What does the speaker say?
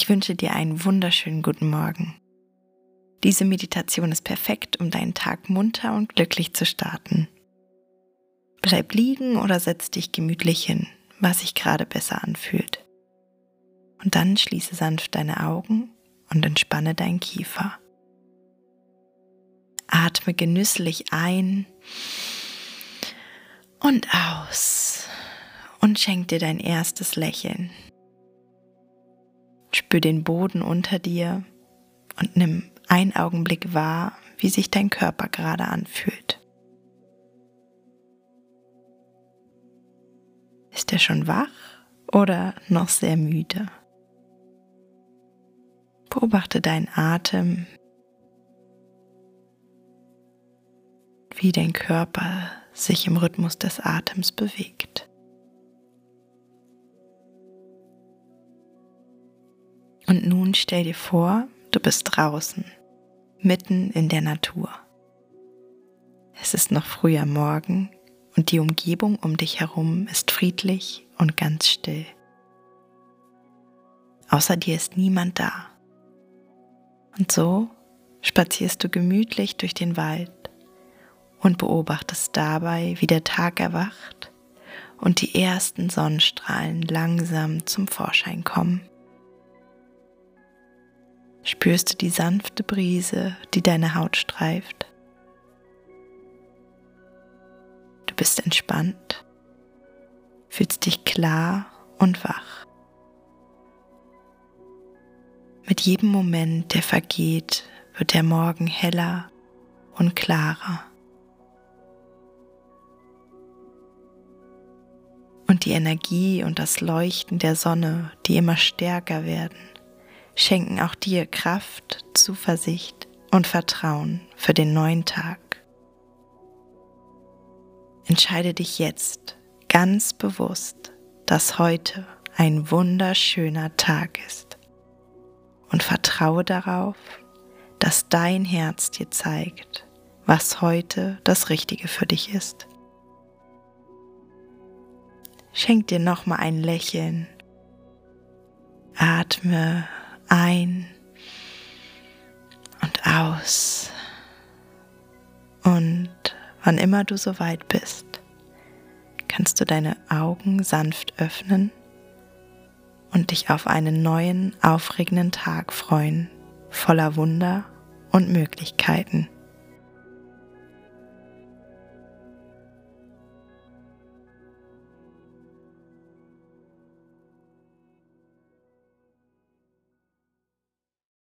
Ich wünsche dir einen wunderschönen guten Morgen. Diese Meditation ist perfekt, um deinen Tag munter und glücklich zu starten. Bleib liegen oder setz dich gemütlich hin, was sich gerade besser anfühlt. Und dann schließe sanft deine Augen und entspanne deinen Kiefer. Atme genüsslich ein und aus und schenk dir dein erstes Lächeln. Spür den Boden unter dir und nimm einen Augenblick wahr, wie sich dein Körper gerade anfühlt. Ist er schon wach oder noch sehr müde? Beobachte deinen Atem, wie dein Körper sich im Rhythmus des Atems bewegt. Und nun stell dir vor, du bist draußen, mitten in der Natur. Es ist noch früh am Morgen und die Umgebung um dich herum ist friedlich und ganz still. Außer dir ist niemand da. Und so spazierst du gemütlich durch den Wald und beobachtest dabei, wie der Tag erwacht und die ersten Sonnenstrahlen langsam zum Vorschein kommen. Spürst du die sanfte Brise, die deine Haut streift? Du bist entspannt, fühlst dich klar und wach. Mit jedem Moment, der vergeht, wird der Morgen heller und klarer. Und die Energie und das Leuchten der Sonne, die immer stärker werden, schenken auch dir Kraft, Zuversicht und Vertrauen für den neuen Tag. Entscheide dich jetzt ganz bewusst, dass heute ein wunderschöner Tag ist und vertraue darauf, dass dein Herz dir zeigt, was heute das Richtige für dich ist. Schenk dir nochmal ein Lächeln. Atme ein und aus. Und wann immer du soweit bist, kannst du deine Augen sanft öffnen und dich auf einen neuen, aufregenden Tag freuen, voller Wunder und Möglichkeiten.